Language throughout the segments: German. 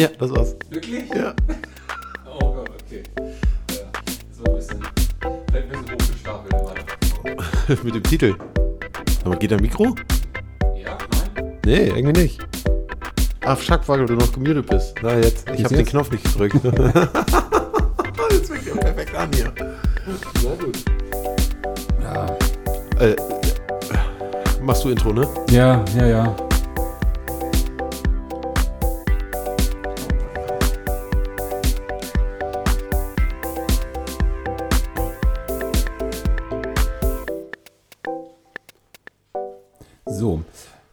Ja, das war's. Wirklich? Ja. Oh Gott, okay. Ja, das war ein bisschen, vielleicht ein bisschen hochgestapelt gerade. Mit dem Titel. Aber geht dein Mikro? Ja, nein? Nee, irgendwie nicht. Ach, fuck, weil du noch gemutet bist. Na, jetzt. Ich habe den? Knopf nicht gedrückt. jetzt fängt ja perfekt an hier. Sehr gut. Ja. Äh, machst du Intro, ne? Ja, ja, ja.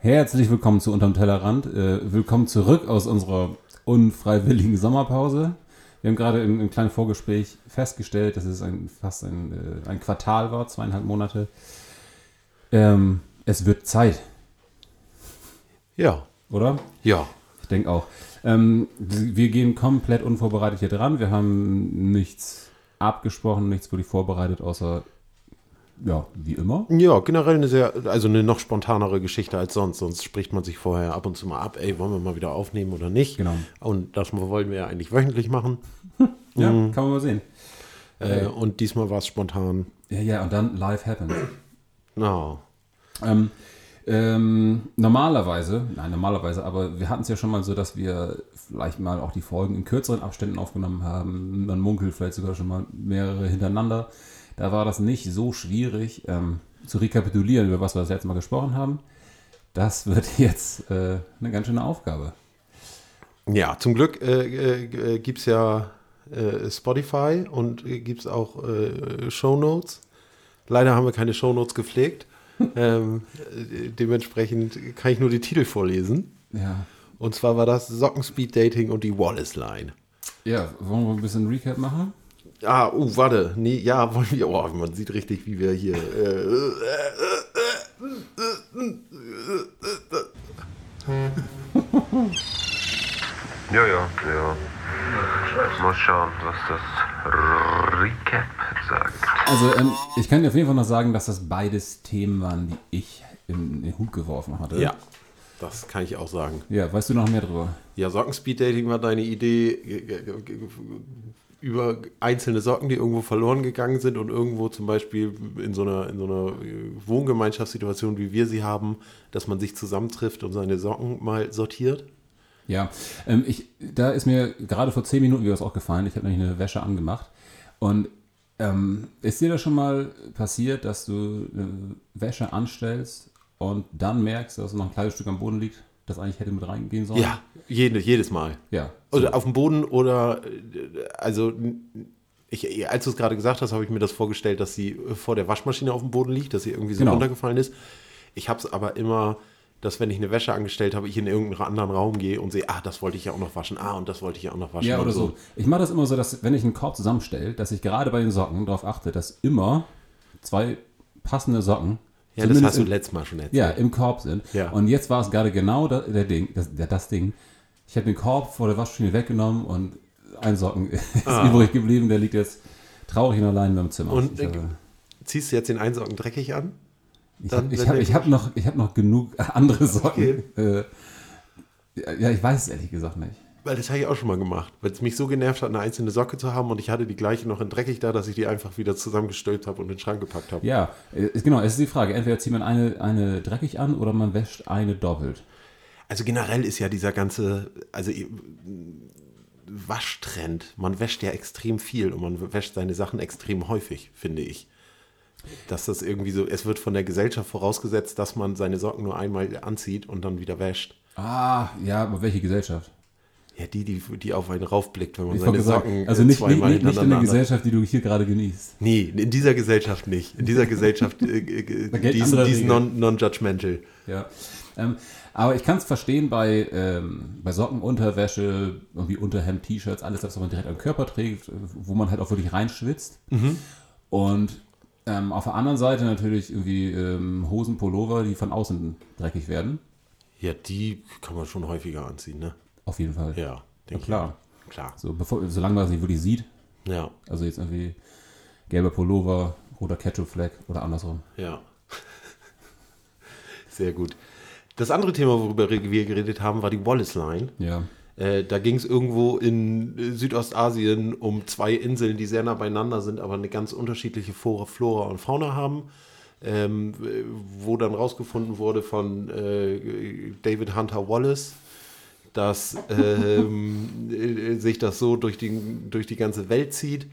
Herzlich willkommen zu Unterm Tellerrand. Äh, willkommen zurück aus unserer unfreiwilligen Sommerpause. Wir haben gerade im, im kleinen Vorgespräch festgestellt, dass es ein, fast ein, äh, ein Quartal war, zweieinhalb Monate. Ähm, es wird Zeit, Ja. oder? Ja. Ich denke auch. Ähm, wir gehen komplett unvorbereitet hier dran. Wir haben nichts abgesprochen, nichts wirklich vorbereitet, außer, ja, wie immer. Ja, generell eine sehr, also eine noch spontanere Geschichte als sonst. Sonst spricht man sich vorher ab und zu mal ab, ey, wollen wir mal wieder aufnehmen oder nicht? Genau. Und das wollen wir ja eigentlich wöchentlich machen. Ja, kann man mal sehen. Äh, und diesmal war es spontan. Ja, ja, und dann live happens. Na, Ähm, ähm, normalerweise, nein, normalerweise, aber wir hatten es ja schon mal so, dass wir vielleicht mal auch die Folgen in kürzeren Abständen aufgenommen haben. Man munkelt vielleicht sogar schon mal mehrere hintereinander. Da war das nicht so schwierig ähm, zu rekapitulieren, über was wir das letzte Mal gesprochen haben. Das wird jetzt äh, eine ganz schöne Aufgabe. Ja, zum Glück äh, äh, gibt es ja äh, Spotify und äh, gibt es auch äh, Shownotes. Leider haben wir keine Shownotes gepflegt. ähm, äh, dementsprechend kann ich nur die Titel vorlesen. Ja. Und zwar war das Sockenspeed Dating und die Wallace Line. Ja, wollen wir ein bisschen Recap machen? Ah, uh, warte. Nee, ja, wollen wir. Oh, man sieht richtig, wie wir hier. Äh, Ja, ja, ja. Mal schauen, was das Recap sagt. Also, ähm, ich kann dir auf jeden Fall noch sagen, dass das beides Themen waren, die ich in den Hut geworfen hatte. ja, das kann ich auch sagen. Ja, weißt du noch mehr drüber? Ja, Sockenspeed Dating war deine Idee äh, äh, äh, über einzelne Socken, die irgendwo verloren gegangen sind und irgendwo zum Beispiel in so einer, in so einer äh, Wohngemeinschaftssituation, wie wir sie haben, dass man sich zusammentrifft und seine Socken mal sortiert. Ja, ähm, ich, da ist mir gerade vor zehn Minuten wieder was auch gefallen. Ich habe nämlich eine Wäsche angemacht. Und ähm, ist dir das schon mal passiert, dass du eine Wäsche anstellst und dann merkst, dass noch ein kleines Stück am Boden liegt, das eigentlich hätte mit reingehen sollen? Ja, jede, jedes Mal. Ja. Oder auf dem Boden oder, äh, also, ich, als du es gerade gesagt hast, habe ich mir das vorgestellt, dass sie vor der Waschmaschine auf dem Boden liegt, dass sie irgendwie so Genau. runtergefallen ist. Ich habe es aber immer, dass wenn ich eine Wäsche angestellt habe, ich in irgendeinen anderen Raum gehe und sehe, ah, das wollte ich ja auch noch waschen, ah, und das wollte ich ja auch noch waschen. Ja, oder so. Ich mache das immer so, dass wenn ich einen Korb zusammenstelle, dass ich gerade bei den Socken darauf achte, dass immer zwei passende Socken Ja, das zumindest hast du im- letztes Mal schon erzählt. Ja, im Korb sind. Ja. Und jetzt war es gerade genau da, der Ding, das, das Ding. Ich habe den Korb vor der Waschmaschine weggenommen und ein Socken ist übrig geblieben. Der liegt jetzt traurig und allein in meinem Zimmer. Ah. Und, äh, habe Ziehst du jetzt den einen Socken dreckig an? ich dann, hab, ich hab, der- ich hab noch, ich hab noch genug andere Socken. Äh, ja, ich weiß es ehrlich gesagt nicht. Weil das habe ich auch schon mal gemacht. Weil es mich so genervt hat, eine einzelne Socke zu haben und ich hatte die gleiche noch in dreckig da, dass ich die einfach wieder zusammengestülpt habe und in den Schrank gepackt habe. Ja, äh, ist- genau, es ist die Frage. Entweder zieht man eine, eine dreckig an oder man wäscht eine doppelt. Also generell ist ja dieser ganze, also äh, Waschtrend, man wäscht ja extrem viel und man wäscht seine Sachen extrem häufig, finde ich. Dass das irgendwie so, es wird von der Gesellschaft vorausgesetzt, dass man seine Socken nur einmal anzieht und dann wieder wäscht. Ah, ja, aber welche Gesellschaft? Ja, die, die, die auf einen raufblickt, wenn man Ich seine Socken also äh, nicht, nicht, nicht, nicht in der Gesellschaft, die du hier gerade genießt. Nee, in dieser Gesellschaft nicht. In dieser Gesellschaft, äh, äh, die ist, non- non-judgmental. Ja. Ähm, aber ich kann es verstehen bei, ähm, bei Socken, Unterwäsche, irgendwie Unterhemd, T-Shirts, alles, das, was man direkt am Körper trägt, wo man halt auch wirklich reinschwitzt. Und ähm, auf der anderen Seite natürlich irgendwie ähm, Hosen, Pullover, die von außen dreckig werden. ja, die kann man schon häufiger anziehen, ne? Auf jeden Fall. Ja, denke klar. ich. Klar. So, bevor, solange man es nicht wirklich sieht. Ja, Also jetzt irgendwie gelber Pullover, roter Ketchup-Fleck oder andersrum. ja. Sehr gut. Das andere Thema, worüber wir geredet haben, war die Wallace Line. Ja. Äh, da ging es irgendwo in äh, Südostasien um zwei Inseln, die sehr nah beieinander sind, aber eine ganz unterschiedliche Flora, Flora und Fauna haben. Ähm, äh, wo dann rausgefunden wurde von äh, David Hunter Wallace, dass ähm, äh, sich das so durch die, durch die ganze Welt zieht,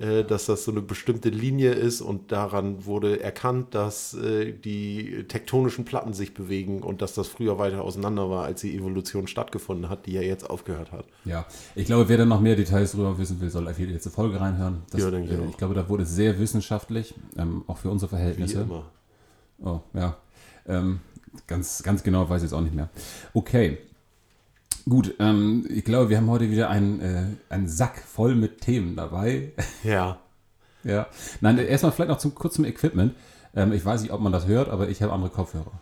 äh, dass das so eine bestimmte Linie ist und daran wurde erkannt, dass äh, die tektonischen Platten sich bewegen und dass das früher weiter auseinander war, als die Evolution stattgefunden hat, die ja jetzt aufgehört hat. Ja, ich glaube, wer dann noch mehr Details darüber wissen will, soll auf die letzte Folge reinhören. Das, Ja, denke ich äh, ich glaube, da wurde sehr wissenschaftlich, ähm, auch für unsere Wie Verhältnisse. immer. Oh, ja. Ähm, ganz, ganz genau weiß ich jetzt auch nicht mehr. Okay. Gut, ähm, ich glaube, wir haben heute wieder einen, äh, einen Sack voll mit Themen dabei. Ja. ja. Nein, erstmal vielleicht noch zum, kurz zum Equipment. Ähm, ich weiß nicht, ob man das hört, aber ich habe andere Kopfhörer.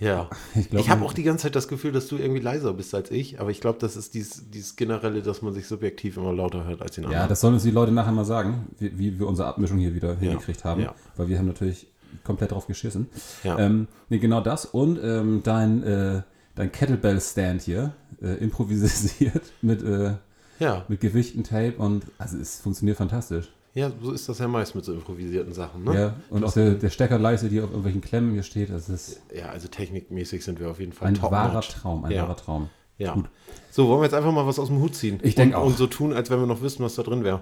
Ja. Ich glaub, ich habe auch die ganze Zeit das Gefühl, dass du irgendwie leiser bist als ich, aber ich glaube, das ist dieses, dieses generelle, dass man sich subjektiv immer lauter hört als den Ja, anderen. das sollen uns die Leute nachher mal sagen, wie, wie wir unsere Abmischung hier wieder hingekriegt haben. ja. Weil wir haben natürlich komplett drauf geschissen. Ja. Ähm, nee, genau das und ähm, dein, äh, dein Kettlebell-Stand hier, äh, improvisiert mit, äh, ja. mit Gewichten, Tape und also es funktioniert fantastisch. ja, so ist das ja meist mit so improvisierten Sachen. Ne? Ja, und auch der, der Steckerleiste, die auf irgendwelchen Klemmen hier steht, das ist Ja, also technikmäßig sind wir auf jeden Fall ein top wahrer. Traum, ein Ja. wahrer Traum. Ja. Gut. So, wollen wir jetzt einfach mal was aus dem Hut ziehen? Ich denk und, auch. Und so tun, als wenn wir noch wissen, was da drin wäre.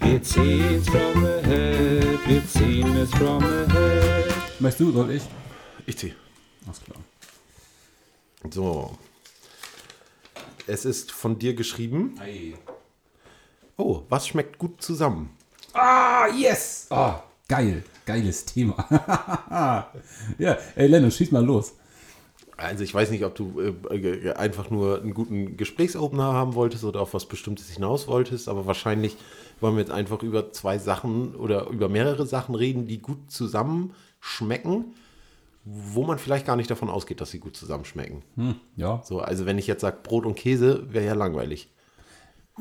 Wir ziehen's from the head, wir ziehen es from the head. Möchtest du, soll ich? Ich zieh. Alles klar. So. Es ist von dir geschrieben. Oh, was schmeckt gut zusammen? Ah, yes! Oh, geil, geiles Thema. ja, ey Lennon, schieß mal los. Also ich weiß nicht, ob du äh, äh, einfach nur einen guten Gesprächsopener haben wolltest oder auf was Bestimmtes hinaus wolltest, aber wahrscheinlich wollen wir jetzt einfach über zwei Sachen oder über mehrere Sachen reden, die gut zusammen schmecken, wo man vielleicht gar nicht davon ausgeht, dass sie gut zusammenschmecken. Hm, ja. So, also wenn ich jetzt sage Brot und Käse, wäre ja langweilig.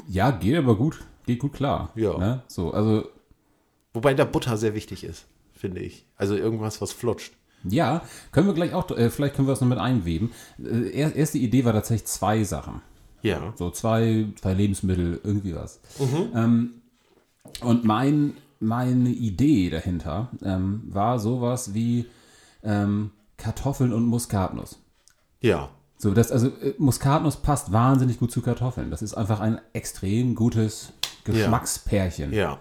Ja, geht aber gut. Geht gut klar. Ja. Ne? So, also, Wobei da Butter sehr wichtig ist, finde ich. Also irgendwas, was flutscht. ja, können wir gleich auch, äh, vielleicht können wir das noch mit einweben. Äh, er, erste Idee war tatsächlich zwei Sachen. Ja. So zwei, zwei Lebensmittel, irgendwie was. Ähm, und mein, meine Idee dahinter ähm, war sowas wie ähm, Kartoffeln und Muskatnuss. Ja. So, das, also äh, Muskatnuss passt wahnsinnig gut zu Kartoffeln. Das ist einfach ein extrem gutes Geschmackspärchen. Ja.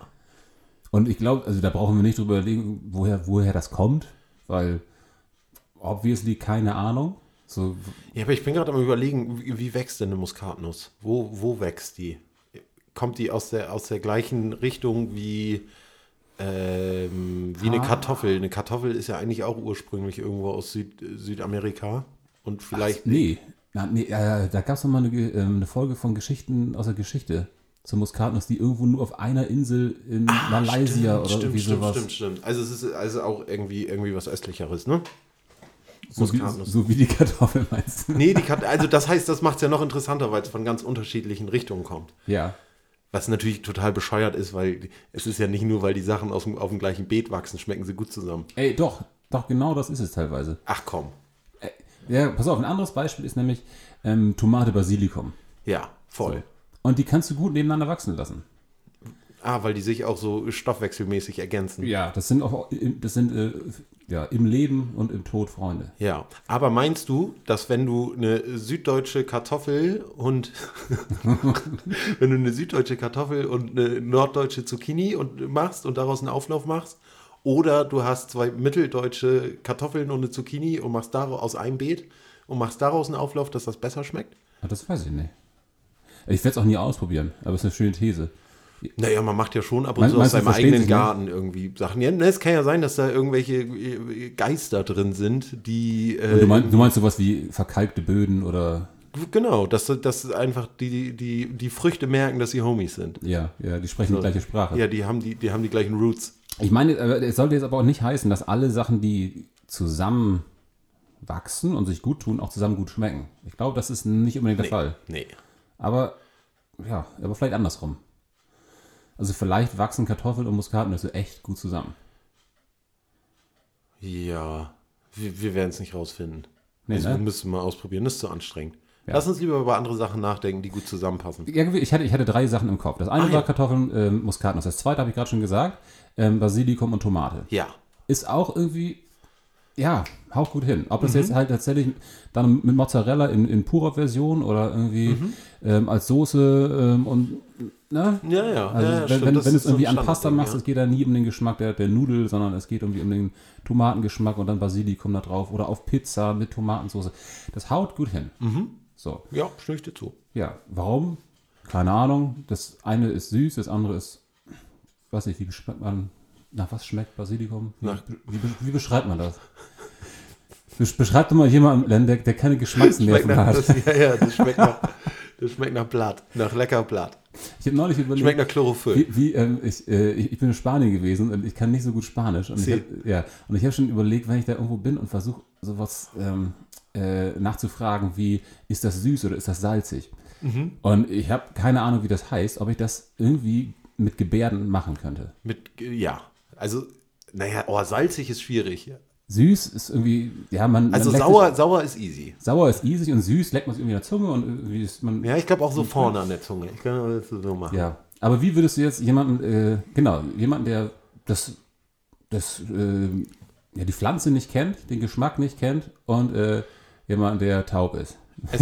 Und ich glaube, also da brauchen wir nicht drüber überlegen, woher, woher das kommt, weil obviously keine Ahnung. So, Ja, aber ich bin gerade am überlegen, wie, wie wächst denn eine Muskatnuss? Wo, wo wächst die? Kommt die aus der, aus der gleichen Richtung wie, ähm, wie eine Kartoffel? Eine Kartoffel ist ja eigentlich auch ursprünglich irgendwo aus Süd, Südamerika. Und vielleicht. nee, na, nee äh, da gab es noch mal eine, ähm, eine Folge von Geschichten aus der Geschichte zur Muskatnuss, die irgendwo nur auf einer Insel in Malaysia oder stimmt, irgendwie stimmt, sowas. stimmt, stimmt. Also es ist also auch irgendwie, irgendwie was östlicheres, ne? So wie, so wie die Kartoffel meinst du? Nee, die Kat also das heißt, das macht es ja noch interessanter, weil es von ganz unterschiedlichen Richtungen kommt. Ja. Was natürlich total bescheuert ist, weil es ist ja nicht nur, weil die Sachen aus dem, auf dem gleichen Beet wachsen, schmecken sie gut zusammen. Ey, doch, doch, genau das ist es teilweise. Ach komm. Ja, pass auf, ein anderes Beispiel ist nämlich ähm, Tomate Basilikum. Ja, voll. Und die kannst du gut nebeneinander wachsen lassen. Ah, weil die sich auch so stoffwechselmäßig ergänzen. Ja, das sind auch, das sind äh, ja im Leben und im Tod Freunde. Ja, aber meinst du, dass wenn du eine süddeutsche Kartoffel und wenn du eine süddeutsche Kartoffel und eine norddeutsche Zucchini und machst und daraus einen Auflauf machst, oder du hast zwei mitteldeutsche Kartoffeln und eine Zucchini und machst daraus aus einem Beet und machst daraus einen Auflauf, dass das besser schmeckt? Ah, das weiß ich nicht. Ich werde es auch nie ausprobieren, aber es ist eine schöne These. Naja, man macht ja schon ab und zu aus meinst du, seinem eigenen ne? Garten irgendwie Sachen. Ja, ne, es kann ja sein, dass da irgendwelche äh, Geister drin sind, die. Äh, du, meinst, du meinst sowas wie verkalkte Böden oder Genau, dass, dass einfach die, die, die Früchte merken, dass sie Homies sind. ja, ja, die sprechen die gleiche Sprache. Ja, die haben die, die haben die gleichen Roots. Ich meine, äh, es sollte jetzt aber auch nicht heißen, dass alle Sachen, die zusammen wachsen und sich gut tun, auch zusammen gut schmecken. Ich glaube, das ist nicht unbedingt der Fall. Nee. Aber ja, aber vielleicht andersrum. Also vielleicht wachsen Kartoffeln und Muskatnüsse echt gut zusammen. Ja, wir, wir werden es nicht rausfinden. Nee, also ne? wir müssen mal ausprobieren, das ist zu anstrengend. Lass uns lieber über andere Sachen nachdenken, die gut zusammenpassen. Irgendwie, ich hatte, ich hatte drei Sachen im Kopf. Das eine Ah, war ja. Kartoffeln, ähm, Muskatnuss. Das zweite habe ich gerade schon gesagt, ähm, Basilikum und Tomate. Ja. Ist auch irgendwie, ja, haut gut hin. Ob das Mhm. jetzt halt tatsächlich dann mit Mozzarella in, in purer Version oder irgendwie Mhm. ähm, als Soße ähm, und, ne? Ja, ja. Also ja, ja, wenn, wenn, wenn du es irgendwie an Pasta machst, ja. es geht da nie um den Geschmack der, der Nudel, sondern es geht irgendwie um den Tomatengeschmack und dann Basilikum da drauf oder auf Pizza mit Tomatensauce. Das haut gut hin. Mhm. So. Ja, stimme ich dir zu. Ja, warum? Keine Ahnung. Das eine ist süß, das andere ist, weiß nicht, wie beschreibt man, nach was schmeckt Basilikum? Wie, wie, wie beschreibt man das? Besch- Beschreibt doch mal jemanden, der, der keine Schmeckt Geschmacksnerven hat. das, ja, ja, das schmeckt nach, das schmeckt nach Blatt. Nach lecker Blatt. Ich habe neulich überlegt, Schmeckt nach Chlorophyll. wie, wie ähm, ich, äh, ich, ich bin in Spanien gewesen und ich kann nicht so gut Spanisch. Und ich Sie. hab, ja, und ich habe schon überlegt, wenn ich da irgendwo bin und versuche sowas ähm, äh, nachzufragen, wie ist das süß oder ist das salzig? Mhm. Und ich habe keine Ahnung, wie das heißt, ob ich das irgendwie mit Gebärden machen könnte. Mit, ja. Also, naja, oh, salzig ist schwierig. Süß ist irgendwie, ja, man. Also man sauer, sich- sauer ist easy. Sauer ist easy und süß leckt man sich irgendwie in der Zunge und irgendwie ist man. Ja, ich glaube auch so vorne an der Zunge. Ich kann das so machen. Ja, aber wie würdest du jetzt jemanden, äh, genau, jemanden, der das, das, äh, ja, die Pflanze nicht kennt, den Geschmack nicht kennt und äh, jemanden, der taub ist.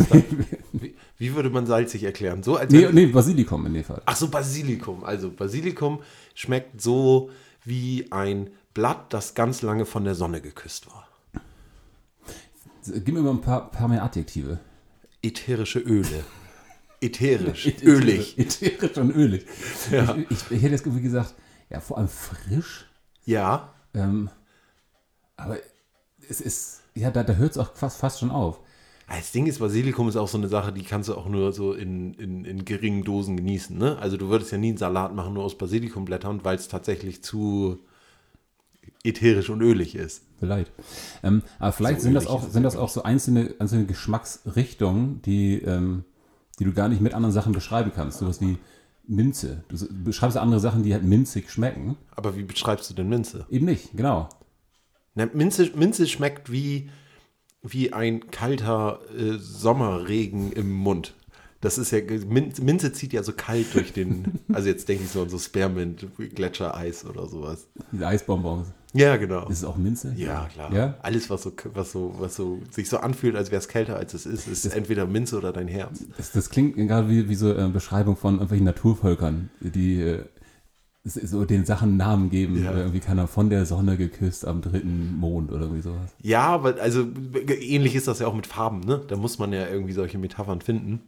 Wie, wie würde man salzig erklären? So als Nee, nee, Basilikum in dem Fall. Ach so, Basilikum. Also Basilikum schmeckt so wie ein Blatt, das ganz lange von der Sonne geküsst war. Gib mir mal ein paar, paar mehr Adjektive. Ätherische Öle. Ätherisch, ölig. Ätherisch und ölig. Ja. Ich, ich, ich hätte jetzt gesagt, ja, vor allem frisch. Ja, Ähm, aber es ist, ja, da, da hört es auch fast, fast schon auf. Das Ding ist, Basilikum ist auch so eine Sache, die kannst du auch nur so in, in, in geringen Dosen genießen. Ne? Also du würdest ja nie einen Salat machen, nur aus Basilikumblättern, weil es tatsächlich zu ätherisch und ölig ist. Vielleicht. Ähm, aber vielleicht So sind, das auch, sind das auch so einzelne, einzelne Geschmacksrichtungen, die, ähm, die du gar nicht mit anderen Sachen beschreiben kannst. Sowas wie Minze. Du beschreibst andere Sachen, die halt minzig schmecken. Aber wie beschreibst du denn Minze? Eben nicht, genau. Na, Minze, Minze schmeckt wie, wie ein kalter äh, Sommerregen im Mund. Das ist ja, Minze, zieht ja so kalt durch den, also jetzt denke ich so an so Spearmint, Gletschereis oder sowas. Diese Eisbonbons. Ja, genau. Ist es auch Minze? Ja, klar. Ja? Alles, was so, was so, was so sich so anfühlt, als wäre es kälter, als es ist, ist entweder Minze oder dein Herz. Das, das klingt gerade wie, wie so eine Beschreibung von irgendwelchen Naturvölkern, die äh, so den Sachen Namen geben. Ja. Oder irgendwie keiner von der Sonne geküsst am dritten Mond oder irgendwie sowas. Ja, aber also ähnlich ist das ja auch mit Farben, ne? Da muss man ja irgendwie solche Metaphern finden.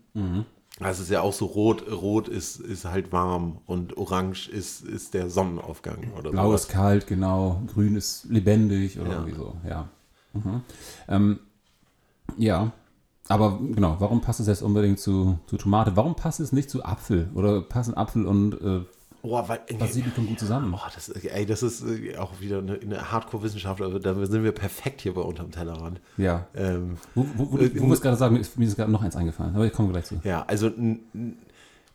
Also es ist ja auch so rot, rot ist, ist halt warm und orange ist, ist der Sonnenaufgang oder Blau sowas. ist kalt, genau. Grün ist lebendig oder Ja. irgendwie so, ja. Mhm. Ähm, ja, aber genau, warum passt es jetzt unbedingt zu, zu Tomate? Warum passt es nicht zu Apfel? Oder passen Apfel und äh, Oh, weil, Basilikum gut zusammen? Boah, das, ey, das ist äh, auch wieder eine, eine Hardcore-Wissenschaft, aber da sind wir perfekt hier bei unterm Tellerrand. Ja. Ähm, Wo, wo, wo, wo wir es gerade sagen, mir ist, mir ist gerade noch eins eingefallen, aber ich komme gleich zu. Ja, also ein,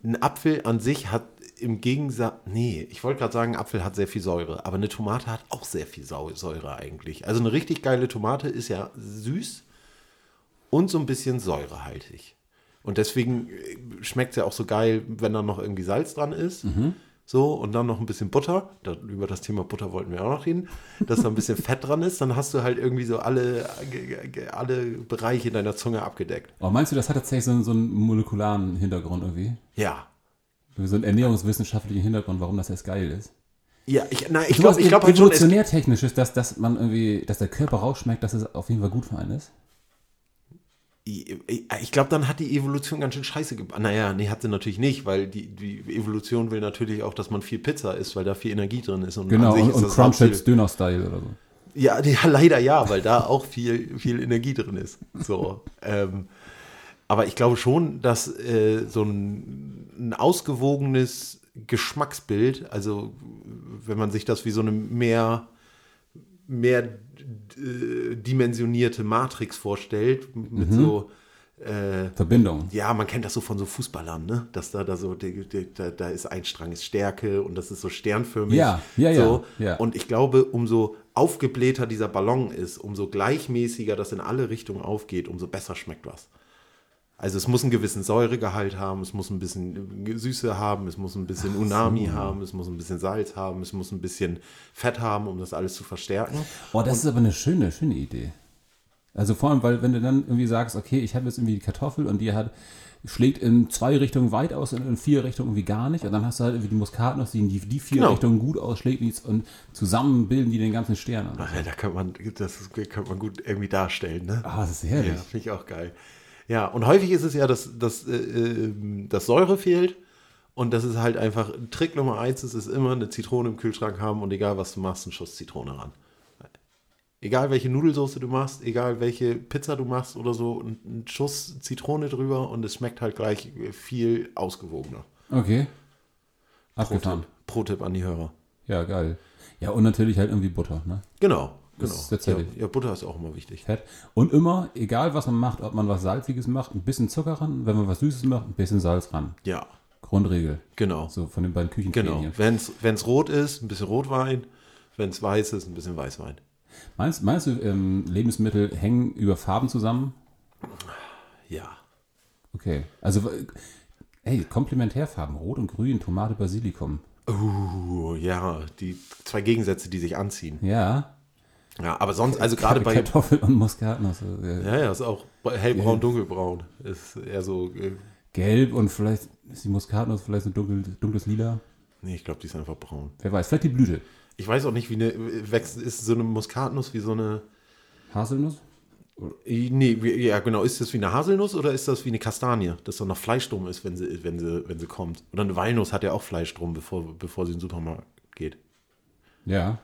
ein- Apfel an sich hat im Gegensatz, nee, ich wollte gerade sagen, Apfel hat sehr viel Säure, aber eine Tomate hat auch sehr viel Säure eigentlich. Also eine richtig geile Tomate ist ja süß und so ein bisschen säurehaltig. Und deswegen schmeckt es ja auch so geil, wenn da noch irgendwie Salz dran ist. So, und dann noch ein bisschen Butter. Da, über das Thema Butter wollten wir auch noch reden. Dass da ein bisschen Fett dran ist, dann hast du halt irgendwie so alle, alle Bereiche deiner Zunge abgedeckt. Aber meinst du, das hat tatsächlich so, einen- so einen molekularen Hintergrund irgendwie? Ja, So einen ernährungswissenschaftlichen Hintergrund, warum das jetzt geil ist? Ja, ich, ich glaube ich glaub halt schon, es, evolutionär technisch ist, dass, dass man irgendwie, dass der Körper rausschmeckt, dass es auf jeden Fall gut für einen ist. Ich, ich glaube, dann hat die Evolution ganz schön scheiße gemacht. Naja, nee, hat sie natürlich nicht, weil die, die Evolution will natürlich auch, dass man viel Pizza isst, weil da viel Energie drin ist. Und Genau, und, und Hauptziel- Döner-Style oder so. Ja, ja, leider ja, weil da auch viel, viel Energie drin ist. So, ähm, aber ich glaube schon, dass äh, so ein, ein ausgewogenes Geschmacksbild, also wenn man sich das wie so eine mehr, mehr äh, dimensionierte Matrix vorstellt, mit so äh, Verbindung. ja, man kennt das so von so Fußballern, ne? Dass da, da so, da, da ist ein Strang ist Stärke und das ist so sternförmig. Ja, ja, ja, so. ja. Und ich glaube, umso aufgeblähter dieser Ballon ist, umso gleichmäßiger das in alle Richtungen aufgeht, umso besser schmeckt was. Also es muss einen gewissen Säuregehalt haben, es muss ein bisschen Süße haben, es muss ein bisschen Unami haben, es muss ein bisschen Salz haben, es muss ein bisschen Fett haben, um das alles zu verstärken. Oh, das ist aber eine schöne, schöne Idee. Also vor allem, weil wenn du dann irgendwie sagst, okay, ich habe jetzt irgendwie die Kartoffel und die hat, schlägt in zwei Richtungen weit aus und in vier Richtungen irgendwie gar nicht. Und dann hast du halt irgendwie die Muskatnuss, die in die, die vier Genau. Richtungen gut ausschlägt und zusammen bilden die den ganzen Stern. Und Ach ja, da könnte man, das könnte man gut irgendwie darstellen, ne? Ah, das ist herrlich. Ja, finde ich auch geil. Ja, und häufig ist es ja, dass, dass, äh, äh, dass Säure fehlt. Und das ist halt einfach, Trick Nummer eins ist es immer, eine Zitrone im Kühlschrank haben und egal was du machst, einen Schuss Zitrone ran. Egal welche Nudelsoße du machst, egal welche Pizza du machst oder so, ein ein Schuss Zitrone drüber und es schmeckt halt gleich viel ausgewogener. Okay. Pro Abgefahren. Tipp, Pro Tipp an die Hörer. Ja, geil. Ja, und natürlich halt irgendwie Butter, ne? Genau, genau. ist tatsächlich- Ja, ja, Butter ist auch immer wichtig. Fett. Und immer, egal was man macht, ob man was Salziges macht, ein bisschen Zucker ran, wenn man was Süßes macht, ein bisschen Salz ran. Ja, Grundregel. genau. So von den beiden Küchen Genau. Wenn es rot ist, ein bisschen Rotwein. Wenn es weiß ist, ein bisschen Weißwein. Meinst, meinst du, ähm, Lebensmittel hängen über Farben zusammen? Ja. Okay. Also, ey, Komplementärfarben, Rot und Grün, Tomate, Basilikum. Uh, ja, die zwei Gegensätze, die sich anziehen. Ja. Ja, aber sonst, also gerade bei. Kartoffel und Muskatnuss. äh, Ja, ja, ist auch hellbraun, dunkelbraun. Ist eher so. äh, Gelb und vielleicht ist die Muskatnuss vielleicht ein dunkel, dunkles Lila. Nee, ich glaube, die ist einfach braun. Wer weiß, vielleicht die Blüte. Ich weiß auch nicht, wie eine. Wächst, ist so eine Muskatnuss wie so eine. Haselnuss? Nee, ja, genau. Ist das wie eine Haselnuss oder ist das wie eine Kastanie, dass da noch Fleisch drum ist, wenn sie, wenn sie, wenn sie kommt? Oder eine Walnuss hat ja auch Fleisch drum, bevor, bevor sie in den Supermarkt geht. Ja.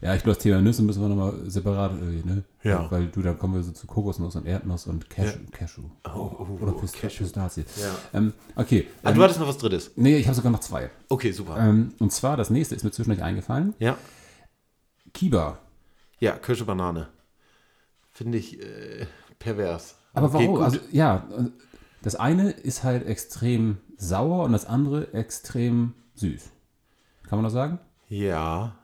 Ja, ich glaube, das Thema Nüsse müssen wir nochmal separat irgendwie, ne? Ja. Weil du, dann kommen wir so zu Kokosnuss und Erdnuss und Cashew. Cashew. Oh, oh, Oder oh, Pist Cashew. Pistazie. Ja. Ähm, okay. Ah, ähm, du hattest noch was Drittes. nee, ich habe sogar noch zwei. Okay, super. Ähm, und zwar, das nächste ist mir zwischendurch eingefallen. Ja. Kiba. Ja, Kirsche Banane. Finde ich äh, pervers. Aber Okay, warum? gut. Also, ja, das eine ist halt extrem sauer und das andere extrem süß. Kann man das sagen? ja.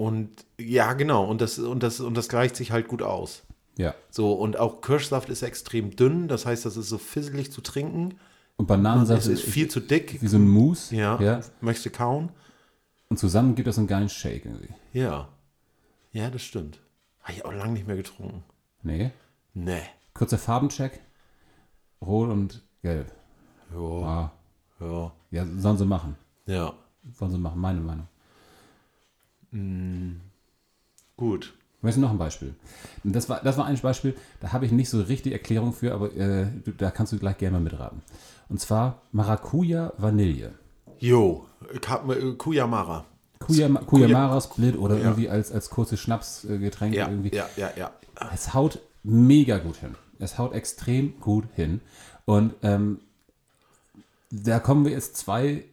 Und ja, genau. Und das, und, das, und das gleicht sich halt gut aus. Ja. So, und auch Kirschsaft ist extrem dünn. Das heißt, das ist so fisselig zu trinken. Und Bananensaft Es ist viel zu dick. wie so ein Mousse. Ja. ja. Möchte kauen. Und zusammen gibt das einen geilen Shake irgendwie. Ja. Ja, das stimmt. Habe ich auch lange nicht mehr getrunken. Nee. Nee. Kurzer Farbencheck. Rot und gelb. Ja. Ah. Ja. Ja, sollen sie machen. Ja. Sollen sie machen, meine Meinung. Gut. Weißt du noch ein Beispiel? Das war, das war ein Beispiel, da habe ich nicht so richtig Erklärung für, aber äh, du, da kannst du gleich gerne mal mitraten. Und zwar Maracuja Vanille. Jo. Äh, Kuyamara. Kuyama- Kuyamara Split oder Ja. irgendwie als, als kurzes Schnapsgetränk Ja, irgendwie. ja, ja, ja. Es haut mega gut hin. Es haut extrem gut hin. Und ähm, da kommen wir jetzt zwei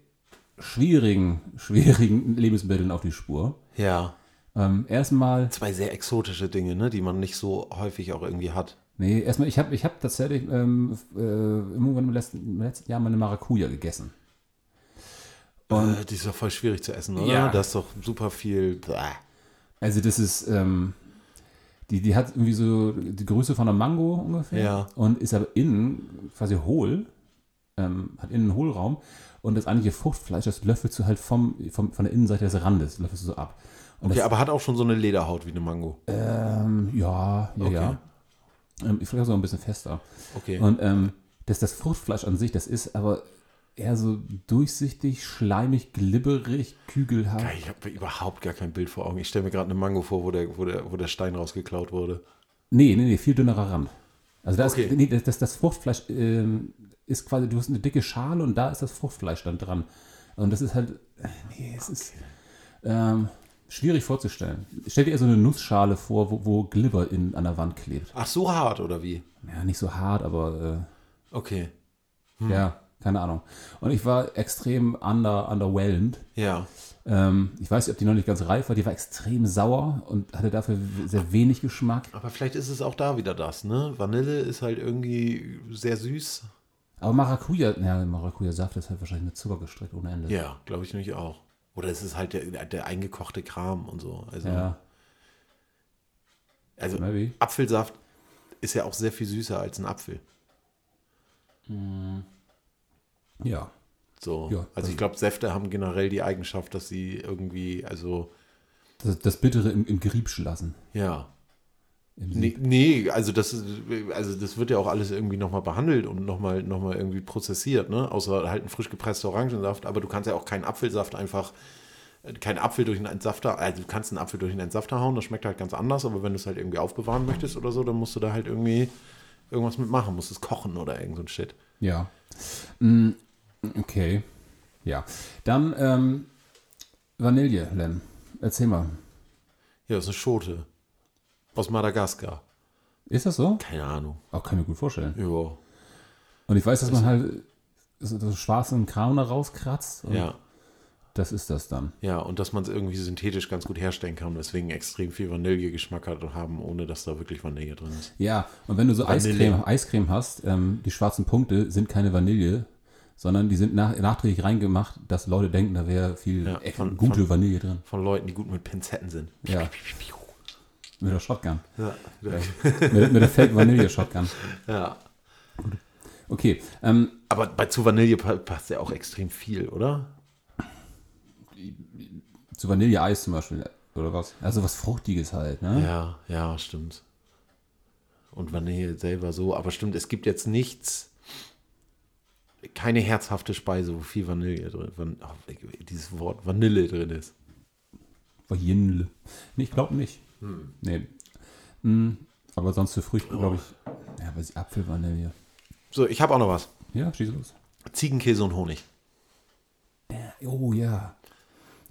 schwierigen, schwierigen Lebensmitteln auf die Spur. Ja. Ähm, erstmal, Zwei sehr exotische Dinge, ne, die man nicht so häufig auch irgendwie hat. nee, erstmal, ich habe ich hab tatsächlich ähm, äh, irgendwann im letzten, im letzten Jahr mal eine Maracuja gegessen. Und äh, die ist doch voll schwierig zu essen, oder? Ja. Da ist doch super viel. Bäh. Also das ist, ähm, die, die hat irgendwie so die Größe von einer Mango ungefähr Ja. und ist aber innen quasi hohl, ähm, hat innen einen Hohlraum und das eigentliche Fruchtfleisch, das löffelst du halt vom, vom, von der Innenseite des Randes, löffelst du so ab. Und Okay, das, aber hat auch schon so eine Lederhaut wie eine Mango. ähm, ja, ja, Okay. ja. Ähm, vielleicht sogar ein bisschen fester. Okay. Und ähm, das, das Fruchtfleisch an sich, das ist aber eher so durchsichtig, schleimig, glibberig, kügelhaft. Geil, ich habe überhaupt gar kein Bild vor Augen. Ich stelle mir gerade eine Mango vor, wo der, wo, der, wo der Stein rausgeklaut wurde. Nee, nee, nee, viel dünnerer Rand. Also da Okay. nee, das, das, das Fruchtfleisch ähm, ist quasi, du hast eine dicke Schale und da ist das Fruchtfleisch dann dran. Und das ist halt, äh, nee, es ist ähm, schwierig vorzustellen. Stell dir eher so eine Nussschale vor, wo, wo Glibber in, an der Wand klebt. Ach, so hart oder wie? Ja, nicht so hart, aber Okay. äh, ja, keine Ahnung. Und ich war extrem under, underwhelmed. Ja. Ähm, ich weiß nicht, ob die noch nicht ganz reif war. Die war extrem sauer und hatte dafür sehr wenig Geschmack. Aber vielleicht ist es auch da wieder das, ne? Vanille ist halt irgendwie sehr süß. Aber Maracuja, ja, Maracuja-Saft ist halt wahrscheinlich mit Zucker gestreckt ohne Ende. Ja, glaube ich nämlich auch. Oder es ist halt der, der eingekochte Kram und so. Also, Ja, also maybe. Apfelsaft ist ja auch sehr viel süßer als ein Apfel. Ja. So. Ja, also also- ich glaube, Säfte haben generell die Eigenschaft, dass sie irgendwie, also Das, das Bittere im, im Griebsch lassen. ja. Nee, nee, also das ist, also das wird ja auch alles irgendwie nochmal behandelt und nochmal noch mal irgendwie prozessiert, ne? Außer halt ein frisch gepresster Orangensaft, aber du kannst ja auch keinen Apfelsaft einfach, keinen Apfel durch einen Entsafter, also du kannst einen Apfel durch einen Entsafter hauen, das schmeckt halt ganz anders, aber wenn du es halt irgendwie aufbewahren möchtest oder so, dann musst du da halt irgendwie irgendwas mitmachen, musst es kochen oder irgend so ein Shit. Ja. Mm, Okay. Ja. Dann ähm, Vanille, Len. Erzähl mal. Ja, das ist eine Schote. Aus Madagaskar. Ist das so? Keine Ahnung. Auch kann ich mir gut vorstellen. Ja. Und ich weiß, dass man halt so schwarzen Kram da rauskratzt. Ja. Das ist das dann. Ja, und dass man es irgendwie synthetisch ganz gut herstellen kann, deswegen extrem viel Vanillegeschmack hat und haben, ohne dass da wirklich Vanille drin ist. Ja, und wenn du so. Eiscreme, Eiscreme hast, ähm, die schwarzen Punkte sind keine Vanille, sondern die sind nach, nachträglich reingemacht, dass Leute denken, da wäre viel Ja, von- gute von- Vanille drin. Von Leuten, die gut mit Pinzetten sind. Ja. Mit der Shotgun. Ja. mit, mit der Fake Vanille Shotgun. ja. Okay, ähm, Aber bei zu Vanille pa- passt ja auch extrem viel, oder? zu Vanilleeis zum Beispiel, oder was? Also was Fruchtiges halt, ne? Ja, ja, stimmt. Und Vanille selber so, aber stimmt, es gibt jetzt nichts, keine herzhafte Speise, wo viel Vanille drin Van, oh, dieses Wort Vanille drin ist. Vanille. Nee, ich glaube nicht. Nee. Mm, aber sonst für Früchte, glaube ich. Ja, weiß ich, Apfelvanille. So, ich habe auch noch was. Ja, schieß los. Ziegenkäse und Honig. Oh ja.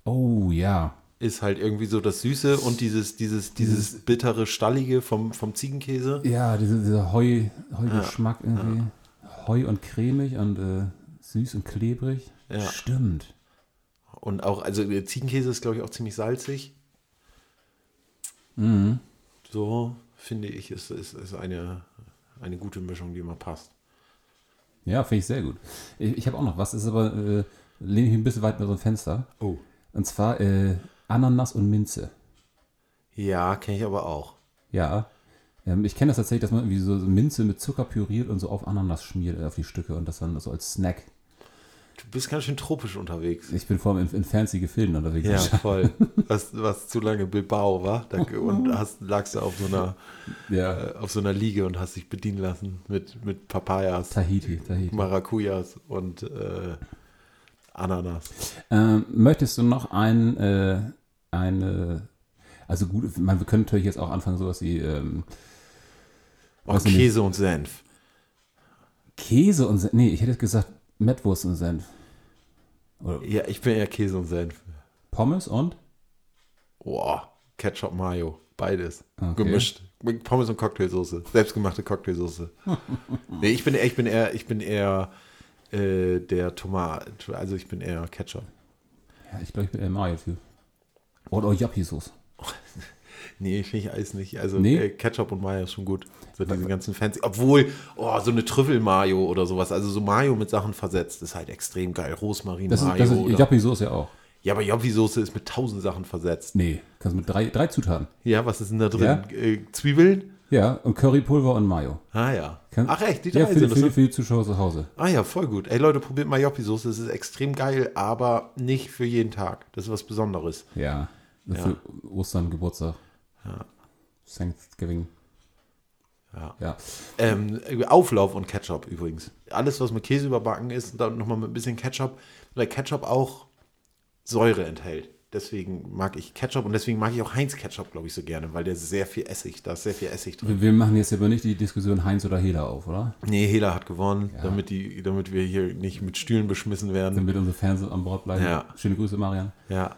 Oh ja. Ist halt irgendwie so das Süße und dieses, dieses, dieses bittere, stallige vom, vom Ziegenkäse. Ja, diese, dieser Heu, Heugeschmack irgendwie. Heu und cremig und äh, süß und klebrig. Ja. Stimmt. Und auch, also der Ziegenkäse ist, glaube ich, auch ziemlich salzig. Mhm. So, finde ich, ist, ist, ist eine, eine gute Mischung, die immer passt. Ja, finde ich sehr gut. Ich, ich habe auch noch was, ist aber, äh, lehne ich ein bisschen weit mit so ein Fenster. Oh. Und zwar äh, Ananas und Minze. Ja, kenne ich aber auch. Ja. Ähm, ich kenne das tatsächlich, dass man irgendwie so so Minze mit Zucker püriert und so auf Ananas schmiert, äh, auf die Stücke und das dann so als Snack. Du bist ganz schön tropisch unterwegs. Ich bin vor allem in, in fancy Gefilden unterwegs. Ja, voll. Was, was zu lange Bilbao war. Da, und hast, lagst du auf so einer ja. äh, auf so einer Liege und hast dich bedienen lassen mit, mit Papayas, Tahiti, Tahiti. Maracujas und äh, Ananas. Ähm, möchtest du noch ein, äh, eine, also gut, man, wir können natürlich jetzt auch anfangen, sowas wie ähm, Oh, ich nicht. Käse und Senf. Käse und Senf. Nee, ich hätte gesagt Mettwurst und Senf. Oder Ja, ich bin eher Käse und Senf. Pommes und? Boah, Ketchup, Mayo, beides. Okay. Gemischt. Mit Pommes und Cocktailsoße. Selbstgemachte Cocktailsoße. nee, ich bin, ich bin eher, ich bin eher äh, der Tomat, also ich bin eher Ketchup. Ja, ich glaube, ich bin eher Mayo-Typ. Oder Yappi-Sauce. Nee, finde ich alles nicht. Also Nee? äh, Ketchup und Mayo ist schon gut. So diese ganzen fancy. Obwohl, oh, so eine Trüffel-Mayo oder sowas. Also so Mayo mit Sachen versetzt ist halt extrem geil. Rosmarin Das ist, Mayo. das ist oder, Yappi-Sauce ja auch. ja, aber Joppi-Soße ist mit tausend Sachen versetzt. Nee, kannst du mit drei, drei Zutaten. Ja, was ist denn da drin? Ja? Äh, Zwiebeln? Ja, und Currypulver und Mayo. Ah ja. Kann- Ach echt, die Ja, drei für, sind für, das. für die Zuschauer zu Hause. Ah ja, voll gut. Ey Leute, probiert mal Joppi-Soße. Es ist extrem geil, aber nicht für jeden Tag. Das ist was Besonderes. Ja, Ja. für Ostern, Geburtstag. Ja. Thanksgiving. Ja. Ja. Ähm, Auflauf und Ketchup übrigens. Alles, was mit Käse überbacken ist, dann nochmal mit ein bisschen Ketchup, weil Ketchup auch Säure enthält. Deswegen mag ich Ketchup und deswegen mag ich auch Heinz Ketchup, glaube ich, so gerne, weil der sehr viel Essig, da ist sehr viel Essig drin. Wir, wir machen jetzt aber nicht die Diskussion Heinz oder Hela auf, oder? Nee, Hela hat gewonnen, Ja. damit, die, damit wir hier nicht mit Stühlen beschmissen werden. Damit unsere Fans an Bord bleiben. Ja. Schöne Grüße, Marian. Ja.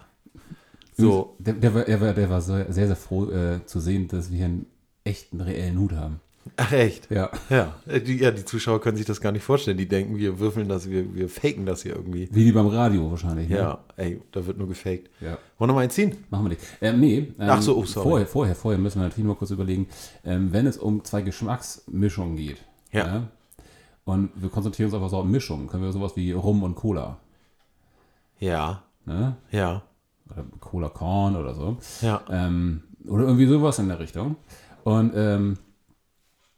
So, Der, der, war, der, war, der war sehr, sehr froh äh, zu sehen, dass wir hier einen echten, reellen Hut haben. ach echt? Ja. Ja, äh, die, ja, die Zuschauer können sich das gar nicht vorstellen. Die denken, wir würfeln das, wir, wir faken das hier irgendwie. Wie die beim Radio wahrscheinlich. ne? Ja, ey, da wird nur gefaked. ja. Wollen wir mal einen ziehen? Machen wir nicht. Ähm, nee. Ähm, Ach so, oh, sorry. Vorher, vorher, vorher müssen wir natürlich nur kurz überlegen, ähm, wenn es um zwei Geschmacksmischungen geht. Ja. Und wir konzentrieren uns einfach so auf Mischungen. Können wir sowas wie Rum und Cola. Ja, Ne? ja, Oder Cola Korn oder so. ja. Ähm, oder irgendwie sowas in der Richtung. Und ähm,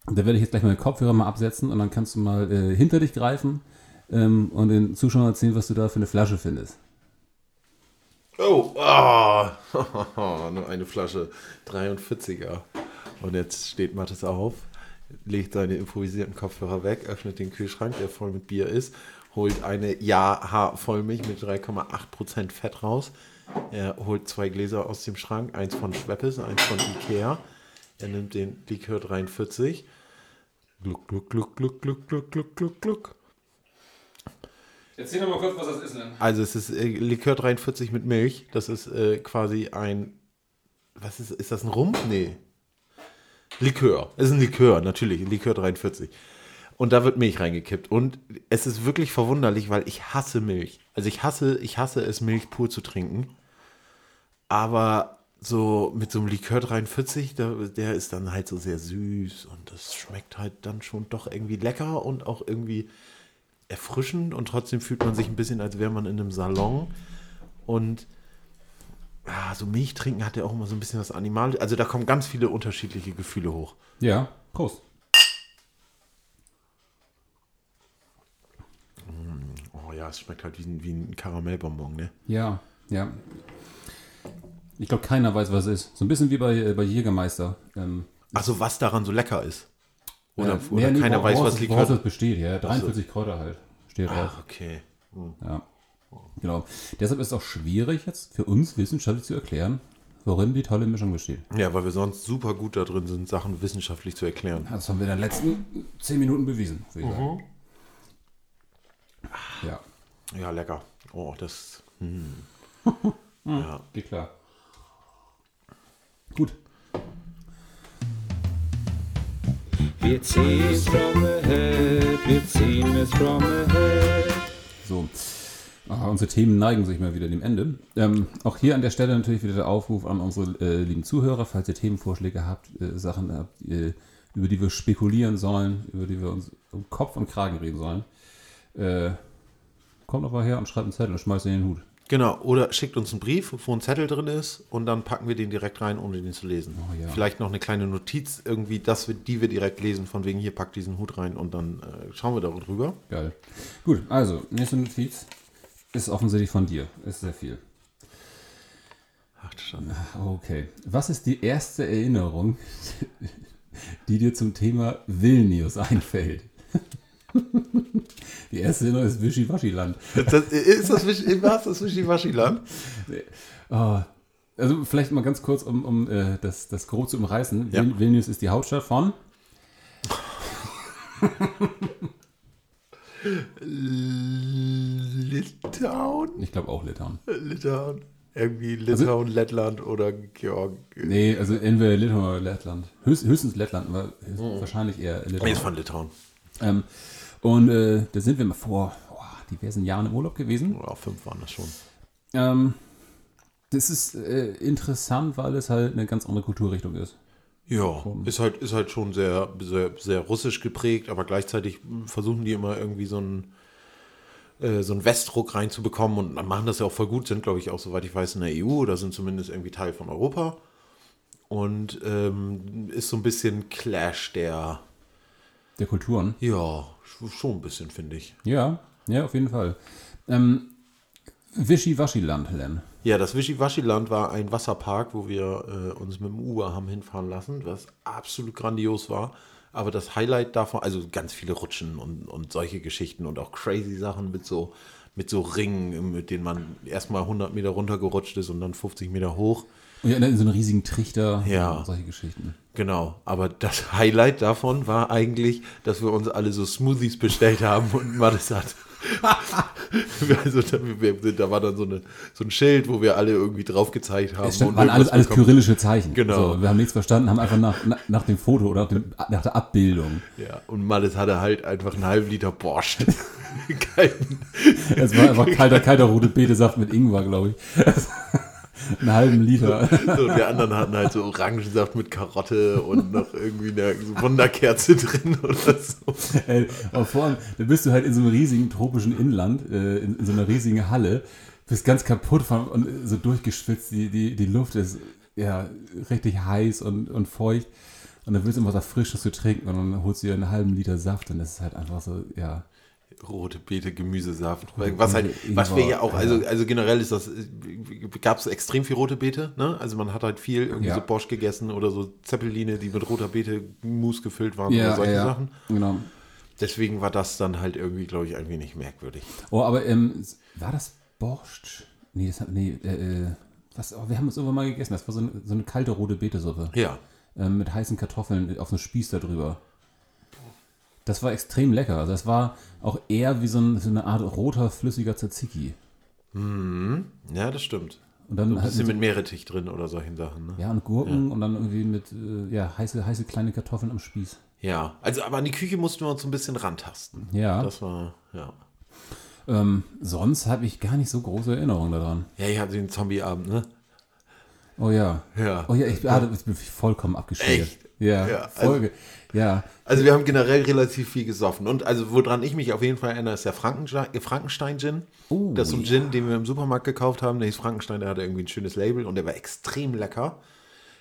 Da werde ich jetzt gleich mal den Kopfhörer mal absetzen und dann kannst du mal äh, hinter dich greifen ähm, und den Zuschauern erzählen, was du da für eine Flasche findest. Oh, ah, nur eine Flasche 43er. Und jetzt steht Mathis auf, legt seine improvisierten Kopfhörer weg, öffnet den Kühlschrank, der voll mit Bier ist, holt eine Ja-Vollmilch mit 3,8% Fett raus. Er holt zwei Gläser aus dem Schrank, eins von Schweppes, eins von Ikea. Er nimmt den Likör 43. Gluck, gluck, gluck, gluck, gluck, gluck, gluck, gluck, gluck. Erzähl doch mal kurz, was das ist denn. Also es ist äh, Likör 43 mit Milch. Das ist äh, quasi ein. Was ist, ist das ein Rum? Nee. Likör. Es ist ein Likör, natürlich. Likör 43. Und da wird Milch reingekippt. Und es ist wirklich verwunderlich, weil ich hasse Milch. Also ich hasse, ich hasse es, Milch pur zu trinken. Aber so mit so einem Likör 43, der, der ist dann halt so sehr süß und das schmeckt halt dann schon doch irgendwie lecker und auch irgendwie erfrischend und trotzdem fühlt man sich ein bisschen, als wäre man in einem Salon. Und ah, so Milch trinken hat ja auch immer so ein bisschen was Animalisches. Also da kommen ganz viele unterschiedliche Gefühle hoch. Ja, Prost. Oh ja, es schmeckt halt wie ein, wie ein Karamellbonbon, ne? Ja, ja. Ich glaube, keiner weiß, was es ist. So ein bisschen wie bei, äh, bei Jägermeister. Ähm, Also was daran so lecker ist. Oder, äh, oder nee, keiner woraus weiß, was es- Likör... woraus es besteht, ja. 43 Kräuter halt. Steht drauf. Ach, okay. Hm. Ja. Genau. Deshalb ist es auch schwierig, jetzt für uns wissenschaftlich zu erklären, worin die tolle Mischung besteht. Ja, weil wir sonst super gut da drin sind, Sachen wissenschaftlich zu erklären. Das haben wir in den letzten 10 Minuten bewiesen, sagen. Ja, Ja, lecker. Oh, das... Hm. ja. geht klar. Gut. Wir ziehen's from the head, wir ziehen es from the head. So. Ah, unsere Themen neigen sich mal wieder dem Ende. Ähm, auch hier an der Stelle natürlich wieder der Aufruf an unsere äh, lieben Zuhörer, falls ihr Themenvorschläge habt, äh, Sachen habt, äh, über die wir spekulieren sollen, über die wir uns um Kopf und Kragen reden sollen. Äh, kommt doch mal her und schreibt einen Zettel und schmeißt in den Hut. Genau, oder schickt uns einen Brief, wo ein Zettel drin ist und dann packen wir den direkt rein, ohne den zu lesen. Oh ja. Vielleicht noch eine kleine Notiz irgendwie, dass wir, die wir direkt lesen, von wegen hier packt diesen Hut rein und dann äh, schauen wir darüber. Geil. Gut, also, nächste Notiz ist offensichtlich von dir. Ist sehr viel. Ach, schon. Okay. Was ist die erste Erinnerung, die dir zum Thema Vilnius einfällt? Die erste Erinnerung ist Wischiwaschiland. Das, ist das, was, das Wischiwaschiland? Oh, also vielleicht mal ganz kurz, um, um äh, das, das Grob zu umreißen. Ja. Vil Vilnius ist die Hauptstadt von Litauen? Ich glaube auch Litauen. Litauen. Irgendwie Litauen, Lettland oder Georg. Nee, also entweder Litauen oder Lettland. Höchst, höchstens Lettland, aber wahrscheinlich eher Nee, Litauen. ist von Litauen. Ähm, und äh, da sind wir mal vor boah, diversen Jahren im Urlaub gewesen. Ja, fünf waren das schon. Ähm, das ist äh, interessant, weil es halt eine ganz andere Kulturrichtung ist. Ja, ist halt, ist halt schon sehr, sehr, sehr russisch geprägt, aber gleichzeitig versuchen die immer irgendwie so einen, äh, so einen Westdruck reinzubekommen und machen das ja auch voll gut, sind glaube ich auch, soweit ich weiß, in der EU oder sind zumindest irgendwie Teil von Europa. Und ähm, ist so ein bisschen Clash der, Der Kulturen. ja, sch- schon ein bisschen, finde ich. Ja, ja, auf jeden Fall. Ähm, Wischiwaschiland, Len. Ja, das Wischiwaschiland war ein Wasserpark, wo wir äh, uns mit dem Uber haben hinfahren lassen, was absolut grandios war. Aber das Highlight davon, also ganz viele Rutschen und, und solche Geschichten und auch crazy Sachen mit so, mit so Ringen, mit denen man erstmal 100 Meter runtergerutscht ist und dann 50 Meter hoch. Und ja, in so einem riesigen Trichter. Ja. Und solche Geschichten. Genau, aber das Highlight davon war eigentlich, dass wir uns alle so Smoothies bestellt haben und Mattes hat. also da, wir, da war dann so, eine, so ein Schild, wo wir alle irgendwie drauf gezeigt haben. Es stand, waren alles, alles kyrillische Zeichen. Genau. So, wir haben nichts verstanden, haben einfach nach, nach, nach dem Foto oder nach, dem, nach der Abbildung. Ja, und Malles hatte halt einfach einen halben Liter Borscht. Kein, Es war einfach kalter, kalter rote Betesaft mit Ingwer, glaube ich. Einen halben Liter. so, und wir anderen hatten halt so Orangensaft mit Karotte und noch irgendwie eine Wunderkerze drin oder so. Ey, aber vor allem, da bist du halt in so einem riesigen tropischen Inland, äh, in, in so einer riesigen Halle, bist ganz kaputt von, und so durchgeschwitzt. Die, die, die Luft ist ja richtig heiß und, und feucht. Und dann willst du immer was Frisches zu trinken und dann holst du dir einen halben Liter Saft und das ist halt einfach so, ja. Rote Beete, Gemüsesaft. Was halt, was wir ja auch, also, also generell ist das, gab es extrem viel rote Beete, ne? Also man hat halt viel irgendwie Ja. so Bosch gegessen oder so Zeppeline, die mit roter Beete Mousse gefüllt waren Ja, oder solche ja, Sachen. Genau. Deswegen war das dann halt irgendwie, glaube ich, ein wenig merkwürdig. Oh, aber ähm, war das Borscht? Nee, das hat, nee, äh, äh, was, oh, wir haben es irgendwann mal gegessen. Das war so eine, so eine kalte rote Betesuppe. Ja. ähm, mit heißen Kartoffeln auf einem Spieß da drüber. Das war extrem lecker. Also das war auch eher wie so, ein, so eine Art roter, flüssiger Tzatziki. Ja, das stimmt. Und dann Ein halt bisschen mit, mit Meerrettich drin oder solchen Sachen, ne? ja, und Gurken und dann irgendwie mit äh, ja, heiße, heiße kleine Kartoffeln am Spieß. Ja, also aber an die Küche mussten wir uns so ein bisschen rantasten. Ja. Das war, ja. Ähm, sonst habe ich gar nicht so große Erinnerungen daran. Ja, ich hatte den Zombieabend, ne? Oh ja. Ja. Oh ja, ich, ah, ich bin vollkommen abgeschmiert. Echt? Ja, Ja, also- Folge. Ja. Also wir haben generell relativ viel gesoffen. Und also woran ich mich auf jeden Fall erinnere, ist der Frankenstein, äh, Frankenstein-Gin. Oh, das ist so ein ja. Gin, den wir im Supermarkt gekauft haben. Der hieß Frankenstein, der hatte irgendwie ein schönes Label und der war extrem lecker.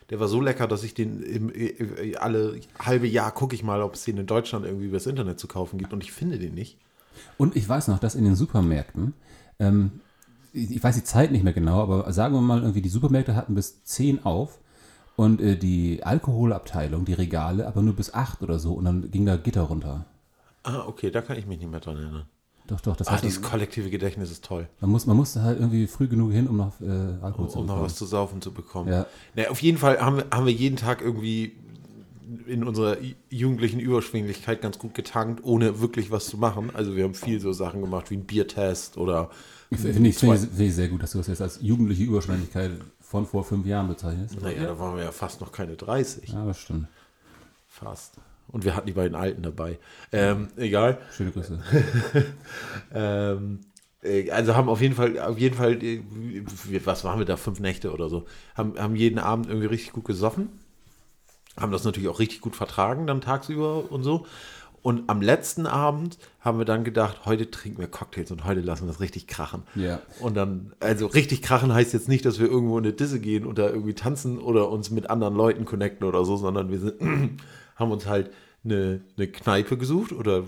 Der war so lecker, dass ich den im, äh, alle halbe Jahr gucke ich mal, ob es den in Deutschland irgendwie übers Internet zu kaufen gibt. Und ich finde den nicht. Und ich weiß noch, dass in den Supermärkten, ähm, ich ich weiß die Zeit nicht mehr genau, aber sagen wir mal, irgendwie die Supermärkte hatten bis 10 auf und äh, die Alkoholabteilung, die Regale, aber nur bis 8 oder so und dann ging da Gitter runter. Ah, okay, da kann ich mich nicht mehr dran erinnern. Doch, doch, das Ah, heißt, dieses kollektive Gedächtnis ist toll. man, muss, man musste halt irgendwie früh genug hin, um noch äh, Alkohol zu um noch bekommen. was zu saufen zu bekommen. Ja. Na, auf jeden Fall haben wir, haben wir jeden Tag irgendwie in unserer jugendlichen Überschwinglichkeit ganz gut getankt, ohne wirklich was zu machen. Also wir haben viel so Sachen gemacht wie ein Biertest oder Finde ich, finde ich, sehr gut, dass du das jetzt als jugendliche Überschwänglichkeit von vor fünf Jahren bezeichnest. naja, da waren wir ja fast noch keine 30. Ja, das stimmt. Fast. Und wir hatten die beiden Alten dabei. Ähm, egal. Schöne Grüße. Ähm, äh, also haben auf jeden Fall, auf jeden Fall, äh, was waren wir da, fünf Nächte oder so, haben, haben jeden Abend irgendwie richtig gut gesoffen, haben das natürlich auch richtig gut vertragen dann tagsüber und so. Und am letzten Abend haben wir dann gedacht, heute trinken wir Cocktails und heute lassen wir es richtig krachen. Ja. Und dann, also richtig krachen heißt jetzt nicht, dass wir irgendwo in eine Disse gehen und da irgendwie tanzen oder uns mit anderen Leuten connecten oder so, sondern wir sind, haben uns halt eine, eine Kneipe gesucht oder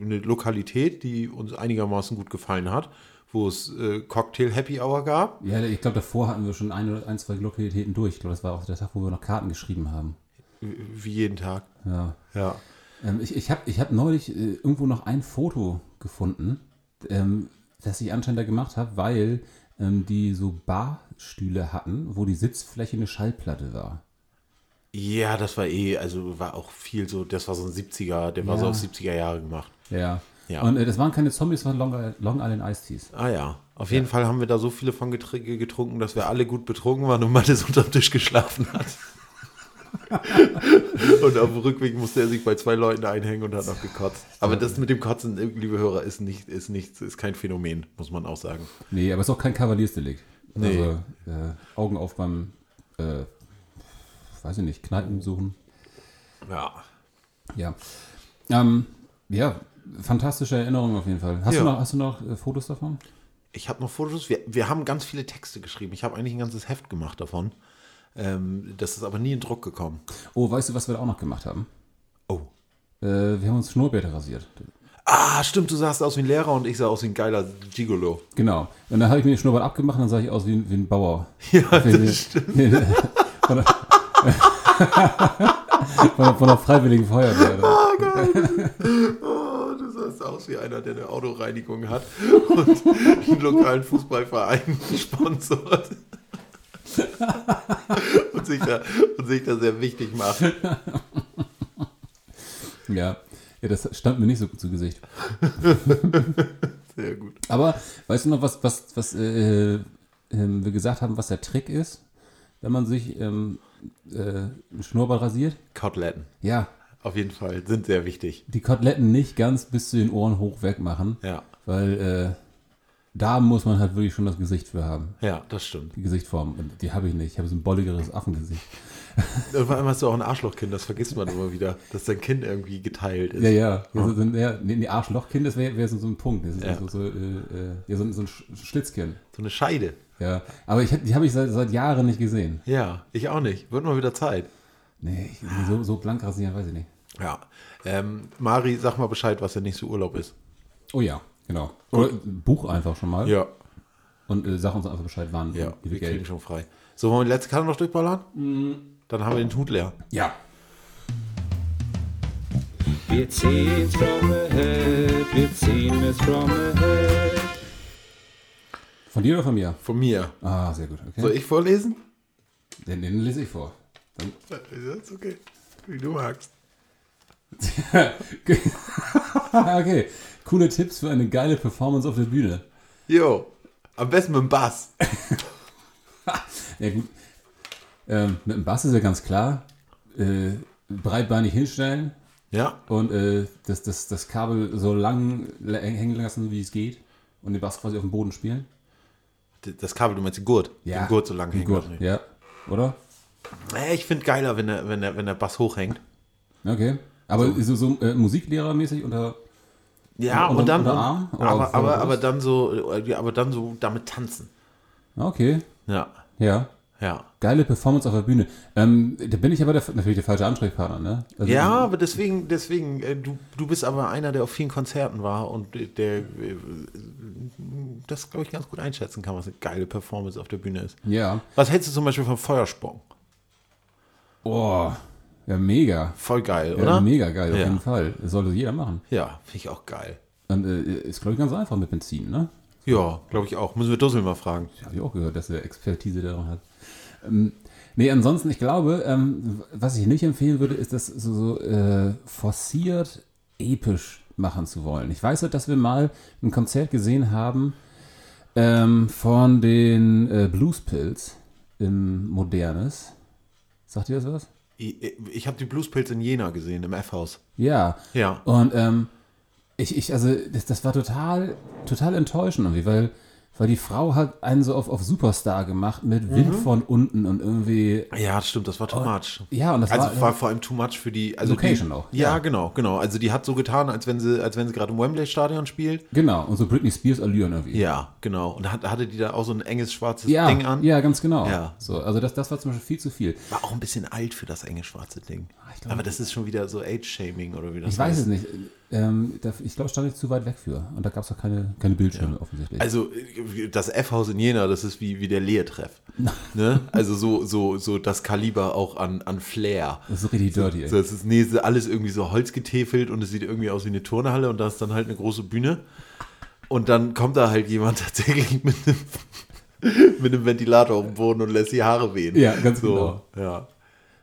eine Lokalität, die uns einigermaßen gut gefallen hat, wo es äh, Cocktail Happy Hour gab. Ja, ich glaube, davor hatten wir schon ein oder ein, zwei Lokalitäten durch. Ich glaube, das war auch der Tag, wo wir noch Karten geschrieben haben. Wie jeden Tag. Ja. Ja. Ähm, ich ich habe ich hab neulich äh, irgendwo noch ein Foto gefunden, ähm, das ich anscheinend da gemacht habe, weil ähm, die so Barstühle hatten, wo die Sitzfläche eine Schallplatte war. Ja, das war eh, also war auch viel so, das war so ein 70er, der war so Ja. auf 70er Jahre gemacht. Ja. Ja. Und äh, das waren keine Zombies, das waren Long, Long Island Ice Teas. Ah ja, auf jeden Fall haben wir da so viele von getr- getrunken, dass wir alle gut betrunken waren und Mattes unterm Tisch geschlafen hat. und auf dem Rückweg musste er sich bei zwei Leuten einhängen und hat noch gekotzt. Aber das mit dem Kotzen, liebe Hörer, ist nicht, ist nicht, ist kein Phänomen, muss man auch sagen. Nee, aber es ist auch kein Kavaliersdelikt. Nee. Also äh, Augen auf beim, äh, weiß ich nicht, Kneipen suchen. Ja. Ja. Ähm, ja, fantastische Erinnerung auf jeden Fall. Hast Ja. du noch, hast du noch äh, Fotos davon? Ich habe noch Fotos, wir, wir haben ganz viele Texte geschrieben. Ich habe eigentlich ein ganzes Heft gemacht davon. Ähm, das ist aber nie in Druck gekommen. Oh, weißt du, was wir da auch noch gemacht haben? Oh. Äh, wir haben uns Schnurrbärte rasiert. Ah, stimmt, du sahst aus wie ein Lehrer und ich sah aus wie ein geiler Gigolo. Genau. Und dann habe ich mir den Schnurrbart abgemacht und dann sah ich aus wie, ein- wie ein Bauer. Ja, Wie- das stimmt. von, der, von, der, von der Freiwilligen Feuerwehr. Ah, geil. Oh, du sahst aus wie einer, der eine Autoreinigung hat und einen lokalen Fußballverein sponsort. und, sich da, und sich da sehr wichtig macht. Ja. ja, das stand mir nicht so gut zu Gesicht. Sehr gut. Aber weißt du noch, was, was, was äh, ähm, wir gesagt haben, was der Trick ist, wenn man sich ähm, äh, einen Schnurrbart rasiert? Koteletten, Ja, auf jeden Fall, sind sehr wichtig. die Koteletten nicht ganz bis zu den Ohren hoch weg machen, Ja, weil äh, da muss man halt wirklich schon das Gesicht für haben. ja, das stimmt. Die Gesichtform. Und die habe ich nicht. Ich habe so ein bolligeres Affengesicht. Irgendwann hast du auch ein Arschlochkind, das vergisst man immer wieder, dass dein Kind irgendwie geteilt ist. Ja, ja. ja, so, so, ja nee, Arschlochkind, das wäre wär so, so ein Punkt. Das ist Ja. so, so, äh, äh, ja, so, ein- so ein Sch- Schlitzkind. So eine Scheide. Ja. Aber ich, die habe ich seit, seit Jahren nicht gesehen. Ja, ich auch nicht. Wird mal wieder Zeit. Nee, ich, so, so blank rasieren, weiß ich nicht. Ja. Ähm, Mari, sag mal Bescheid, was der nächste Urlaub ist. Oh ja, genau. Oder Buch einfach schon mal. Ja. Und äh, sag uns einfach Bescheid, wann, Ja, wir viel kriegen Geld. schon frei. So, wollen wir die letzte Karte noch durchballern? Dann haben wir den Hut leer. Ja. Wir ziehen's from ahead, wir ziehen es from ahead. Von dir oder von mir? Von mir. Ah, sehr gut. Okay. Soll ich vorlesen? Den, den lese ich vor. Dann, ist okay. Wie du magst. okay. Coole Tipps für eine geile Performance auf der Bühne. Jo, am besten mit dem Bass. Ja, gut. Ähm, mit dem Bass ist ja ganz klar. Äh, breitbeinig hinstellen Ja, und äh, das, das, das Kabel so lang hängen lassen, wie es geht. Und den Bass quasi auf dem Boden spielen. das Kabel, du meinst den Gurt. Den Gurt so lang hängen Gurt, lassen. ja. Oder? Ich finde geiler, wenn der, wenn, der, wenn der Bass hochhängt. Okay. Aber so, so äh, musiklehrermäßig unter. Ja, Unter- und dann, Arm? Aber, aber, aber dann so, aber dann so damit tanzen. Okay. Ja, Ja. ja. Geile Performance auf der Bühne. Ähm, da bin ich aber der, natürlich der falsche Ansprechpartner, ne? Also, Ja, aber deswegen, deswegen, äh, du, du bist aber einer, der auf vielen Konzerten war und der äh, das, glaube ich, ganz gut einschätzen kann, was eine geile Performance auf der Bühne ist. Ja. Was hältst du zum Beispiel vom Feuersprung? Oh. Ja, mega. Voll geil, Ja, oder? mega geil, auf Ja. jeden Fall. Das sollte jeder machen. Ja, finde ich auch geil. Und äh, ist, glaube ich, ganz einfach mit Benzin, ne? Ja, glaube ich auch. Müssen wir Dussel mal fragen. Habe ich auch gehört, dass er Expertise daran hat. Ähm, nee, ansonsten, ich glaube, ähm, was ich nicht empfehlen würde, ist das so, so äh, forciert episch machen zu wollen. Ich weiß halt, dass wir mal ein Konzert gesehen haben ähm, von den äh, Blues Pills im Modernes. Sagt ihr das was? Ich, ich habe die Bluespilz in Jena gesehen, im F-Haus. Ja. Ja. Und ähm, ich, ich, also, das, das war total, total enttäuschend irgendwie, weil, weil die Frau hat einen so auf, auf Superstar gemacht mit Wind von unten und irgendwie. Ja, stimmt, das war too much. Ja, und das Also war, war vor allem too much für die also Location die, auch. Ja, Ja. genau, genau. Also die hat so getan, als wenn sie, als wenn sie gerade im Wembley Stadion spielt. Genau, und so Britney Spears Allüren irgendwie. Ja, genau. Und hat, hatte die da auch so ein enges schwarzes ja, Ding an. ja, ganz genau. Ja. So, also das, das war zum Beispiel viel zu viel. War auch ein bisschen alt für das enge schwarze Ding. ich glaub- Aber das ist schon wieder so Age-Shaming oder wie das Ich weiß heißt. es nicht. Ähm, da, ich glaube, stand ich zu weit weg für. Und da gab es auch keine, keine Bildschirme offensichtlich. Also äh, das F-Haus in Jena, das ist wie, wie der Lehrtreff. ne? Also so, so, so das Kaliber auch an, an Flair. das ist richtig dirty. So, es ist nee, alles irgendwie so holzgetäfelt und es sieht irgendwie aus wie eine Turnhalle und da ist dann halt eine große Bühne. Und dann kommt da halt jemand tatsächlich mit einem, mit einem Ventilator auf dem Boden und lässt die Haare wehen. Ja, ganz so, genau. Ja.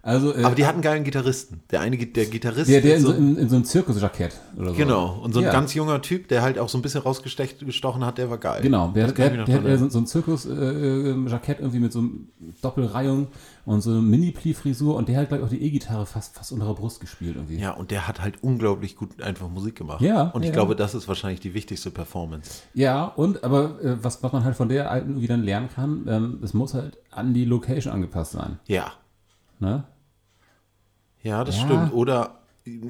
Also, äh, Aber die hatten geilen Gitarristen. Der eine, der Gitarrist. der, der in so, in, in so einem Zirkusjackett oder so. genau. Und so ein Ja. ganz junger Typ, der halt auch so ein bisschen rausgestochen hat, der war geil. Genau, der, der, ich der äh, so, so ein Zirkus-Jackett irgendwie mit so einem Doppelreihung und so eine Mini-Pli-Frisur und der hat gleich auch die E-Gitarre fast, fast unter der Brust gespielt irgendwie. Ja, und der hat halt unglaublich gut einfach Musik gemacht. Ja, Und ich ja. glaube, das ist wahrscheinlich die wichtigste Performance. Ja, und aber äh, was, was man halt von der alten irgendwie dann lernen kann, ähm, es muss halt an die Location angepasst sein. Ja. Ne? Ja, das Ja. stimmt. Oder,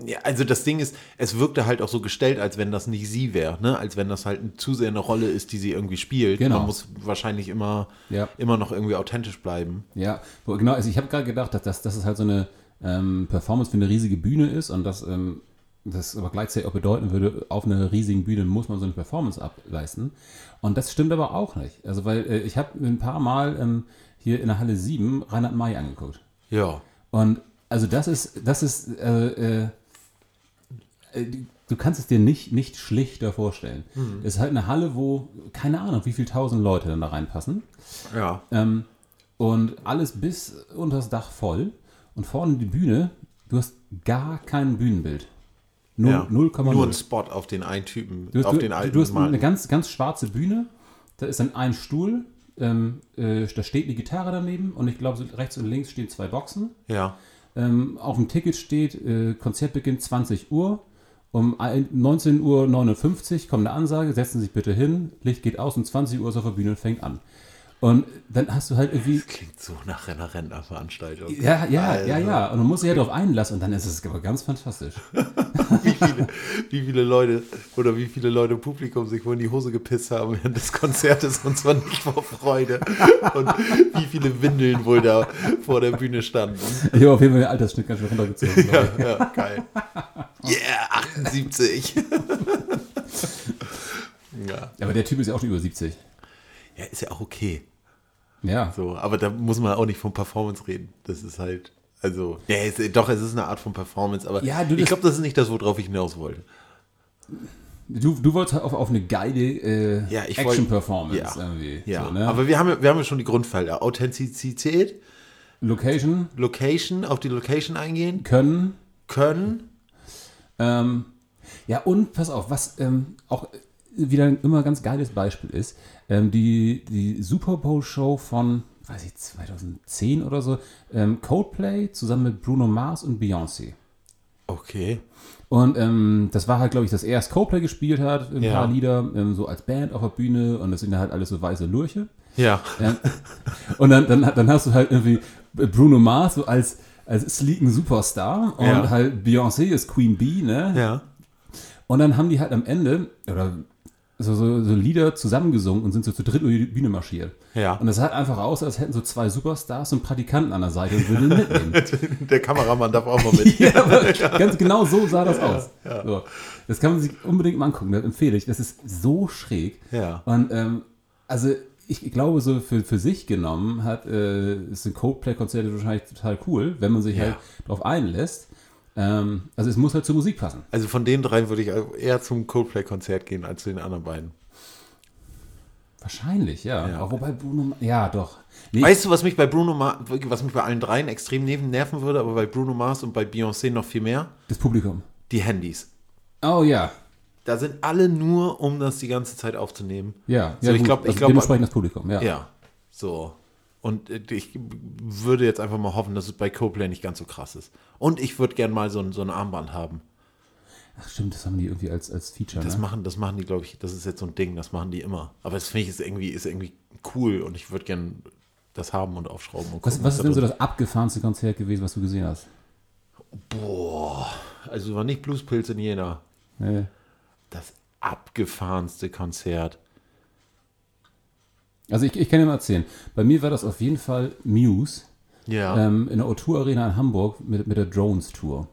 ja, also das Ding ist, es wirkte halt auch so gestellt, als wenn das nicht sie wäre, ne? Als wenn das halt zu sehr eine Rolle ist, die sie irgendwie spielt. Genau. Man muss wahrscheinlich immer, Ja. immer noch irgendwie authentisch bleiben. Ja, genau. Also ich habe gerade gedacht, dass, dass, dass es halt so eine ähm, Performance für eine riesige Bühne ist und dass ähm, das aber gleichzeitig auch bedeuten würde, auf einer riesigen Bühne muss man so eine Performance ableisten. Und das stimmt aber auch nicht. Also weil äh, ich habe ein paar Mal ähm, hier in der Halle 7 Reinhard May angeguckt. Ja. Und also das ist, das ist, äh, äh, äh, du kannst es dir nicht, nicht schlichter vorstellen. Es ist halt eine Halle, wo, keine Ahnung, wie viele tausend Leute dann da reinpassen. Ja. Ähm, und alles bis unter das Dach voll. Und vorne die Bühne, du hast gar kein Bühnenbild. Null- ja. 0,0. Nur ein Spot auf den einen Typen, Du hast, auf du, den alten du hast Mann. eine ganz, ganz schwarze Bühne. Da ist dann ein Stuhl. Ähm, äh, da steht eine Gitarre daneben. Und ich glaube, so rechts und links stehen zwei Boxen. Ja. Ähm, auf dem Ticket steht, äh, Konzertbeginn 20 Uhr. Um ein- 19.59 Uhr kommt eine Ansage, setzen Sie sich bitte hin, Licht geht aus und 20 Uhr ist auf der Bühne und fängt an. Und dann hast du halt irgendwie Klingt so nach einer Rentnerveranstaltung. Ja, ja, Also. ja, ja. Und man muss sich ja darauf einlassen und dann ist es aber ganz fantastisch. Wie viele, wie viele Leute oder wie viele Leute im Publikum sich wohl in die Hose gepisst haben während des Konzertes und zwar nicht vor Freude. Und wie viele Windeln wohl da vor der Bühne standen. Ich habe auf jeden Fall den Altersschnitt ganz schön runtergezogen. Ja, ja geil. Yeah, 78. ja. Ja, aber der Typ ist ja auch schon über 70. ja, ist ja auch okay. Ja. So, aber da muss man auch nicht von Performance reden. Das ist halt, also, ja, es, doch, es ist eine Art von Performance, aber Ja, du, ich glaube, das ist nicht das, worauf ich hinaus wollte. Du, du wolltest halt auf, auf eine geile äh, Ja, Action-Performance Ja, irgendwie. ja. So, ne? aber wir haben, ja- wir haben ja schon die Grundfelder. Authentizität, Location Location, auf die Location eingehen können. können. Ähm, ja, und pass auf, was ähm, auch wieder ein immer ganz geiles Beispiel ist, ähm, die, die Super Bowl-Show von, weiß ich, 2010 oder so, ähm, Coldplay zusammen mit Bruno Mars und Beyoncé. Okay. Und ähm, das war halt, glaube ich, das erst Coldplay gespielt hat, ein Ja. paar Lieder, ähm, so als Band auf der Bühne und das sind halt alles so weiße Lurche. Ja. Ja. Und dann, dann, dann hast du halt irgendwie Bruno Mars so als, als sleeken Superstar und Ja. halt Beyoncé ist Queen Bee, ne? Ja. Und dann haben die halt am Ende, oder so, so, so Lieder zusammengesungen und sind so zu dritt über die Bühne marschiert. Ja. Und das sah aus, aus, als hätten so zwei Superstars und Praktikanten an der Seite und würden mitnehmen. Der Kameramann darf auch mal mit. ja, ganz genau so sah das aus. So. Das kann man sich unbedingt mal angucken, das empfehle ich. Das ist so schräg. Ja. Und ähm, also ich glaube, so für, für sich genommen hat, äh, sind Coldplay-Konzerte wahrscheinlich total cool, wenn man sich Ja. halt darauf einlässt. Ähm, also es muss halt zur Musik passen. Also von den drei würde ich eher zum Coldplay-Konzert gehen als zu den anderen beiden. Wahrscheinlich, ja. Ja. Auch wobei Bruno, ja doch. Nee, Weißt du, was mich bei Bruno Mars, was mich bei allen dreien extrem nerven würde, aber bei Bruno Mars und bei Beyoncé noch viel mehr? das Publikum. Die Handys. Oh ja. Da sind alle nur, um das die ganze Zeit aufzunehmen. Ja, So, ja ich gut. glaub- ich also glaub- dementsprechend das Publikum, ja. Ja, so. Und ich würde jetzt einfach mal hoffen, dass es bei Coldplay nicht ganz so krass ist. Und ich würde gern mal so ein, so ein Armband haben. Ach stimmt, das haben die irgendwie als, als Feature. Das ne? machen, das machen die, glaube ich, das ist jetzt so ein Ding, das machen die immer. Aber das finde ich ist irgendwie, ist irgendwie cool und ich würde gern das haben und aufschrauben. Und was, was ist denn so das abgefahrenste Konzert gewesen, was du gesehen hast? Boah, also war nicht Bluespilz in Jena. Nee. Das abgefahrenste Konzert. Also ich, ich kann dir mal erzählen. Bei mir war das auf jeden Fall Muse Ja, ähm, in der O2 Arena in Hamburg mit, mit der Drones Tour.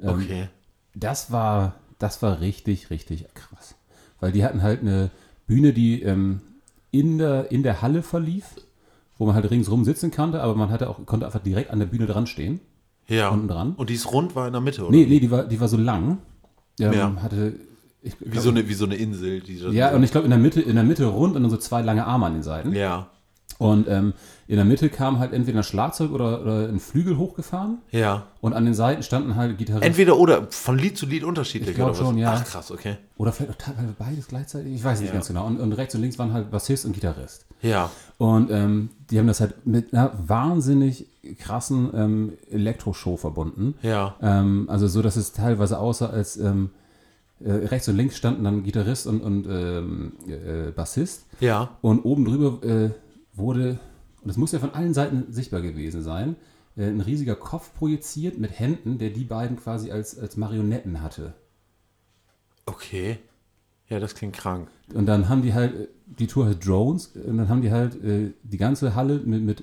Ähm, okay. Das war, das war richtig, richtig krass. Weil die hatten halt eine Bühne, die ähm, in, der, in der Halle verlief, wo man halt ringsrum sitzen konnte, aber man hatte auch, konnte einfach direkt an der Bühne dran stehen. Ja. unten dran. Und dieses Rund war in der Mitte, oder? Nee, nee, die war, die war so lang. Ähm, Ja. Hatte, ich, Wie so eine, wie so eine Insel. Die so- ja, und ich glaube in der Mitte, in der Mitte rund und dann so zwei lange Arme an den Seiten. ja. Und ähm, in der Mitte kam halt entweder ein Schlagzeug oder, oder ein Flügel hochgefahren Ja. und an den Seiten standen halt Gitarristen. Entweder oder, von Lied zu Lied unterschiedlich. Ich glaub oder was? schon, ja. Ach krass, okay. Oder vielleicht auch teilweise beides gleichzeitig. Ich weiß nicht Ja. ganz genau. Und, und rechts und links waren halt Bassist und Gitarrist. Ja. Und ähm, die haben das halt mit einer wahnsinnig krassen ähm, Elektroshow verbunden. Ja. Ähm, also so, dass es teilweise aussah, als ähm, äh, rechts und links standen dann Gitarrist und, und ähm, äh, Bassist. Ja. Und oben drüber äh, wurde, und das muss ja von allen Seiten sichtbar gewesen sein, äh, ein riesiger Kopf projiziert mit Händen, der die beiden quasi als, als Marionetten hatte. Okay. Ja, das klingt krank. Und dann haben die halt, äh, die Tour heißt Drones, und dann haben die halt äh, die ganze Halle mit, mit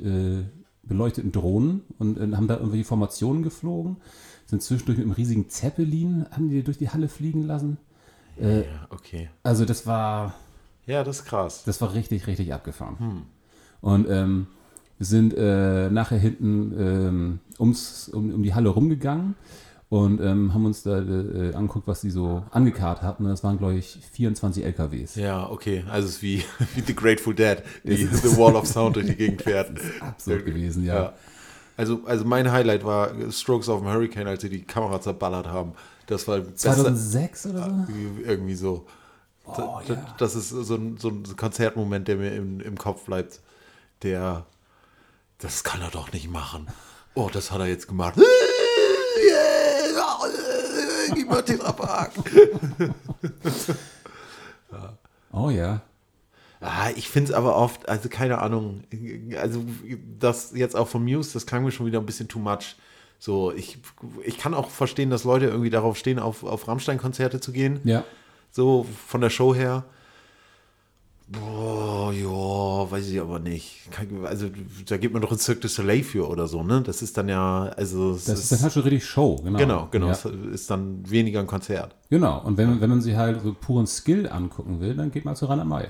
beleuchteten Drohnen und haben da irgendwelche Formationen geflogen, sind zwischendurch mit einem riesigen Zeppelin, haben die durch die Halle fliegen lassen. Äh, Ja, okay. also das war, Ja, das ist krass. das war richtig, richtig abgefahren. Und ähm, wir sind äh, nachher hinten ähm, ums, um, um die Halle rumgegangen und ähm, haben uns da äh, angeguckt, was die so angekarrt hatten. Und das waren, glaube ich, 24 LKWs. Ja, okay. Also es ist wie, wie The Grateful Dead, die The Wall of Sound durch die Gegend fährt. Absurd gewesen, ja. Ja. Also, also mein Highlight war Strokes of a Hurricane, als sie die Kamera zerballert haben. Das war besser, 2006 oder so? irgendwie so. Da- da- Das ist so ein, so ein Konzertmoment, der mir im, im Kopf bleibt. Der, das kann er doch nicht machen. Oh, das hat er jetzt gemacht. Gib mal Tetrapack. Oh ja. Ah, ich finde es aber oft, also keine Ahnung, also das jetzt auch von Muse, das klang mir schon wieder ein bisschen too much. So, ich, ich kann auch verstehen, dass Leute irgendwie darauf stehen, auf, auf Rammstein-Konzerte zu gehen. Ja. So von der Show her. Boah, ja, weiß ich aber nicht. Kann- Also da gibt man doch ein Cirque du Soleil für oder so, ne? Das ist dann ja, also Das ist dann halt schon richtig Show, genau. genau, genau, Ja. ist dann weniger ein Konzert. Genau, und wenn, wenn man sich halt so puren Skill angucken will, dann geht man zu Rainer May.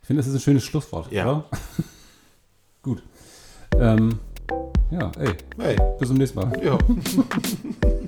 Ich finde, das ist ein schönes Schlusswort. Ja. Oder? Gut. Ähm, ja, ey, Hey, bis zum nächsten Mal. ja.